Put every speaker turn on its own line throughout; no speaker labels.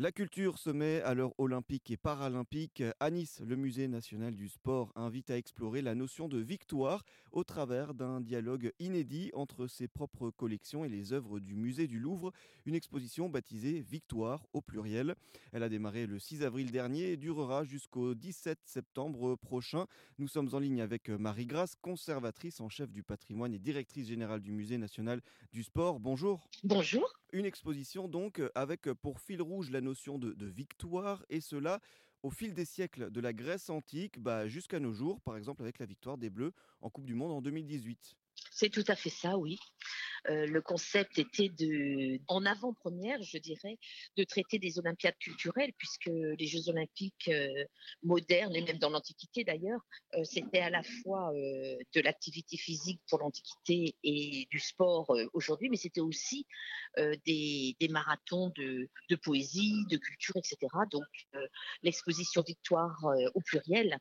La culture se met à l'heure olympique et paralympique. À Nice, le Musée national du sport invite à explorer la notion de victoire au travers d'un dialogue inédit entre ses propres collections et les œuvres du musée du Louvre. Une exposition baptisée Victoire au pluriel. Elle a démarré le 6 avril dernier et durera jusqu'au 17 septembre prochain. Nous sommes en ligne avec Marie Grasse, conservatrice en chef du patrimoine et directrice générale du Musée national du sport. Bonjour.
Bonjour.
Une exposition donc avec pour fil rouge la notion de, de victoire et cela au fil des siècles de la Grèce antique bah, jusqu'à nos jours, par exemple avec la victoire des Bleus en Coupe du Monde en 2018.
C'est tout à fait ça, oui. Euh, le concept était de, en avant-première, je dirais, de traiter des Olympiades culturelles, puisque les Jeux Olympiques euh, modernes et même dans l'Antiquité d'ailleurs, euh, c'était à la fois de l'activité physique pour l'Antiquité et du sport aujourd'hui, mais c'était aussi des, marathons de, poésie, de culture, etc. Donc l'exposition Victoire au pluriel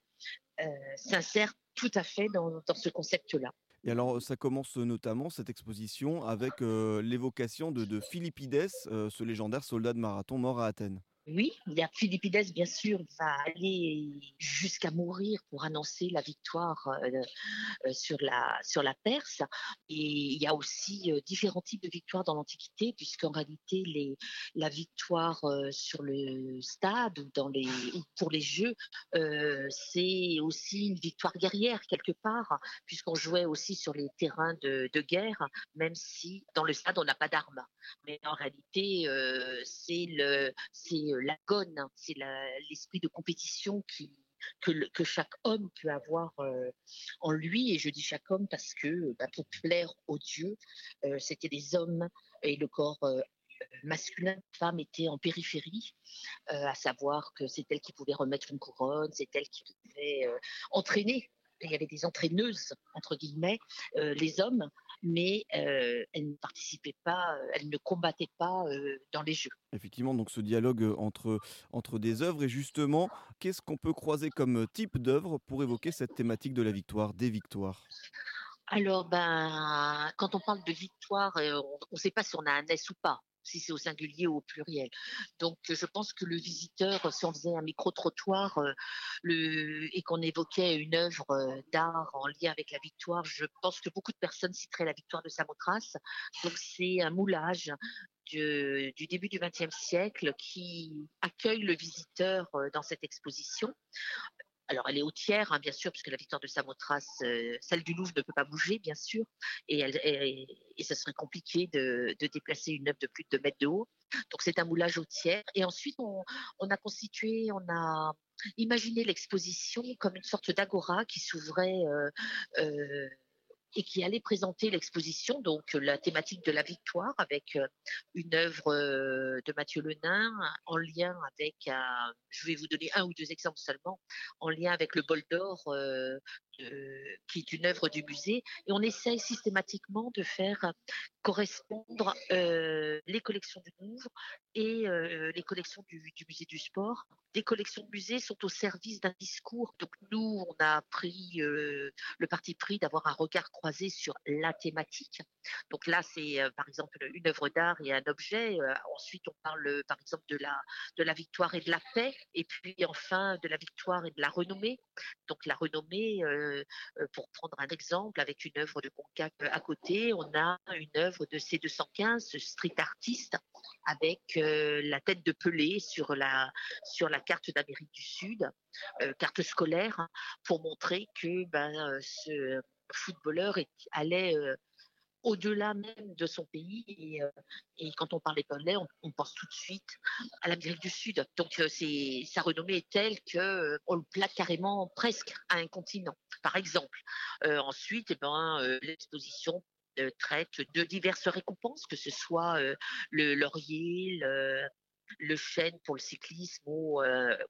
s'insère tout à fait dans ce concept-là.
Et alors, ça commence notamment cette exposition avec l'évocation de, de Philippides, ce légendaire soldat de marathon mort à Athènes.
Oui, Philippides, bien sûr, va aller jusqu'à mourir pour annoncer la victoire euh, sur, la, sur la Perse. Et il y a aussi euh, différents types de victoires dans l'Antiquité, puisqu'en réalité, les, la victoire euh, sur le stade ou, dans les, ou pour les Jeux, euh, c'est aussi une victoire guerrière quelque part, puisqu'on jouait aussi sur les terrains de, de, guerre, même si dans le stade, on n'a pas d'armes. Mais en réalité, euh, c'est le... c'est l'agone, hein, c'est l'esprit de compétition que, chaque homme peut avoir euh, en lui. Et je dis chaque homme parce que bah, pour plaire aux dieux, euh, c'était des hommes et le corps euh, masculin femme était en périphérie, à savoir que c'est elle qui pouvait remettre une couronne, c'est elle qui pouvait entraîner il y avait des entraîneuses, entre guillemets, euh, les hommes, mais euh, elles ne participaient pas, elles ne combattaient pas euh, dans les jeux.
Effectivement, donc ce dialogue entre, entre des œuvres, et justement, qu'est-ce qu'on peut croiser comme type d'œuvre pour évoquer cette thématique de la victoire, des victoires?
Alors, ben, quand on parle de victoire, on ne sait pas si on a un S ou pas si c'est au singulier ou au pluriel. Donc, je pense que le visiteur, si on faisait un micro-trottoir euh, et qu'on évoquait une œuvre euh, d'art en lien avec la victoire, je pense que beaucoup de personnes citeraient la victoire de Samothrace. Donc, c'est un moulage du, début du XXe siècle qui accueille le visiteur euh, dans cette exposition. Alors, elle est au tiers, hein, bien sûr, puisque la victoire de Samothrace, euh, celle du Louvre ne peut pas bouger, bien sûr, et, elle, ce serait compliqué de, déplacer une œuvre de plus de 2 mètres de haut. Donc, c'est un moulage au tiers. Et ensuite, on, on a constitué, on a imaginé l'exposition comme une sorte d'agora qui s'ouvrait. Euh, euh, et qui allait présenter l'exposition, donc la thématique de la victoire, avec une œuvre de Mathieu Lenain en lien avec, un, je vais vous donner un ou deux exemples seulement, en lien avec le bol d'or euh, euh, qui est une œuvre du musée, et on essaye systématiquement de faire correspondre euh, les collections du Louvre et euh, les collections du, du, musée du sport. Des collections de musées sont au service d'un discours. Donc nous, on a pris euh, le parti pris d'avoir un regard croisé sur la thématique. Donc là, c'est euh, par exemple une œuvre d'art et un objet. ensuite, on parle par exemple de la de la victoire et de la paix, et puis enfin de la victoire et de la renommée. Donc la renommée euh, pour prendre un exemple, avec une œuvre de Concac à côté, on a une œuvre de C215, ce street artiste, avec euh, la tête de Pelé sur la, sur la carte d'Amérique du Sud, euh, carte scolaire, pour montrer que ben, ce footballeur est, allait au-delà même de son pays. Et, euh, et quand on parle éponyme, on, pense tout de suite à l'Amérique du Sud. Donc, euh, c'est, sa renommée est telle que euh, on le place carrément presque à un continent, par exemple. Euh, ensuite, eh ben, euh, l'exposition traite de diverses récompenses, que ce soit le laurier, le, chêne pour le cyclisme ou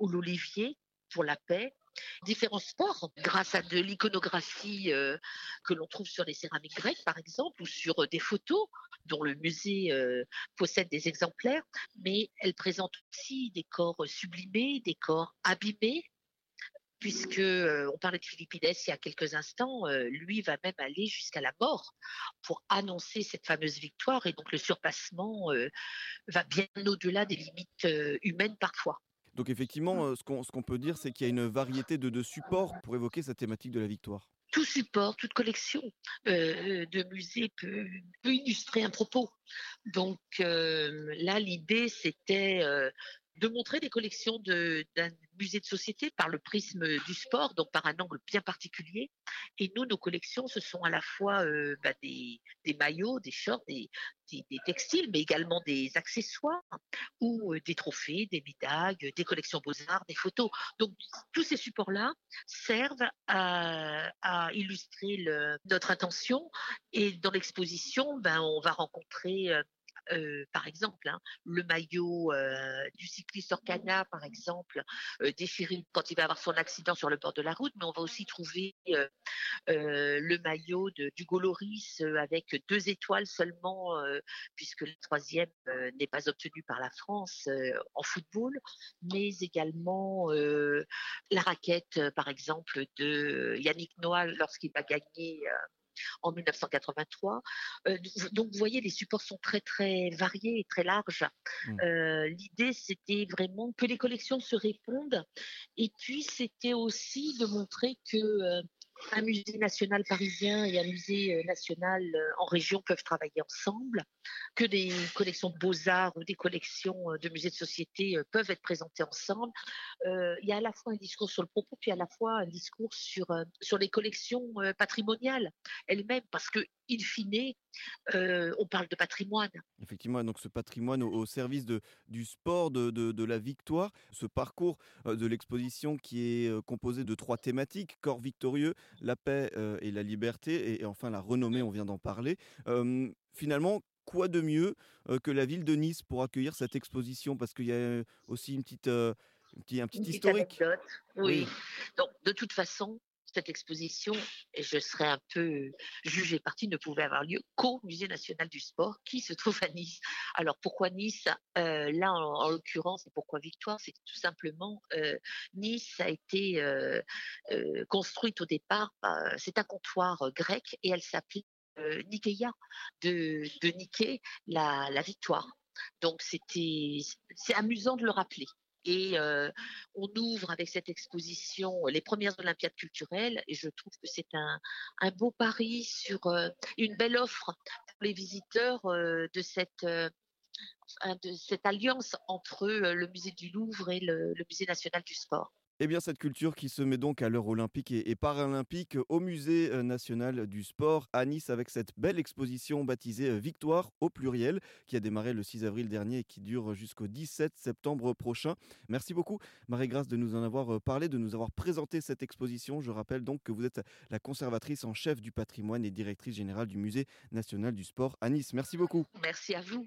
l'olivier pour la paix différents sports grâce à de l'iconographie euh, que l'on trouve sur les céramiques grecques, par exemple, ou sur euh, des photos dont le musée euh, possède des exemplaires, mais elle présente aussi des corps sublimés, des corps abîmés, puisque on parlait de Philippides il y a quelques instants, lui va même aller jusqu'à la mort pour annoncer cette fameuse victoire et donc le surpassement va bien au-delà des limites humaines parfois.
Donc effectivement, ce qu'on peut dire, c'est qu'il y a une variété de supports pour évoquer cette thématique de la victoire
tout support, toute collection de musée peut, illustrer un propos. Donc là, l'idée, c'était de montrer des collections d'un musée de société par le prisme du sport, donc par un angle bien particulier. Et nous, nos collections, ce sont à la fois bah, des, maillots, des shorts, des, textiles, mais également des accessoires ou des trophées, des médailles, des collections beaux-arts, des photos. Donc tous ces supports-là servent à, illustrer notre intention. Et dans l'exposition, ben, on va rencontrer euh, par exemple, hein, le maillot euh, du cycliste Orcana, par exemple, euh, déchiré quand il va avoir son accident sur le bord de la route, mais on va aussi trouver le maillot de, du Goloris avec deux étoiles seulement, puisque le troisième n'est pas obtenu par la France en football, mais également la raquette, par exemple, de Yannick Noah lorsqu'il va gagner en 1983. Euh, donc, vous voyez, les supports sont très, très variés et très larges. Mmh. Euh, l'idée, c'était vraiment que les collections se répondent. Et puis, c'était aussi de montrer que euh, un musée national parisien et un musée euh, national euh, en région peuvent travailler ensemble, que des collections de beaux-arts ou des collections euh, de musées de société peuvent être présentées ensemble. il y a à la fois un discours sur le propos, puis à la fois un discours sur, sur les collections patrimoniales elles-mêmes, parce que, in fine, on parle de patrimoine.
Effectivement, donc ce patrimoine au, service de, du sport, de, de, la victoire, ce parcours de l'exposition qui est composé de trois thématiques, corps victorieux, la paix et la liberté, et, enfin la renommée, on vient d'en parler. finalement, quoi de mieux que la ville de Nice pour accueillir cette exposition? Parce qu'il y a aussi une petite, un petit historique.
Oui. Donc, de toute façon, cette exposition, et je serais un peu jugée partie, ne pouvait avoir lieu qu'au Musée national du sport qui se trouve à Nice. Alors pourquoi Nice? Euh, Là, en, l'occurrence, et pourquoi Victoire? C'est tout simplement euh, Nice a été euh, construite au départ, c'est un comptoir grec et elle s'appelait Nikeia, de, de Nike, la, la victoire. Donc c'était, c'est amusant de le rappeler. Et on ouvre avec cette exposition les premières Olympiades culturelles et je trouve que c'est un, un, beau pari sur une belle offre pour les visiteurs de cette de cette alliance entre le musée du Louvre et le musée national du sport.
Eh bien, cette culture qui se met donc à l'heure olympique et, paralympique au Musée euh, national du sport à Nice avec cette belle exposition baptisée euh, Victoire au pluriel qui a démarré le 6 avril dernier et qui dure jusqu'au 17 septembre prochain. Merci beaucoup, Marie-Grâce, de nous en avoir euh, parlé, de nous avoir présenté cette exposition. Je rappelle donc que vous êtes la conservatrice en chef du patrimoine et directrice générale du Musée national du sport à Nice. Merci beaucoup.
Merci à vous.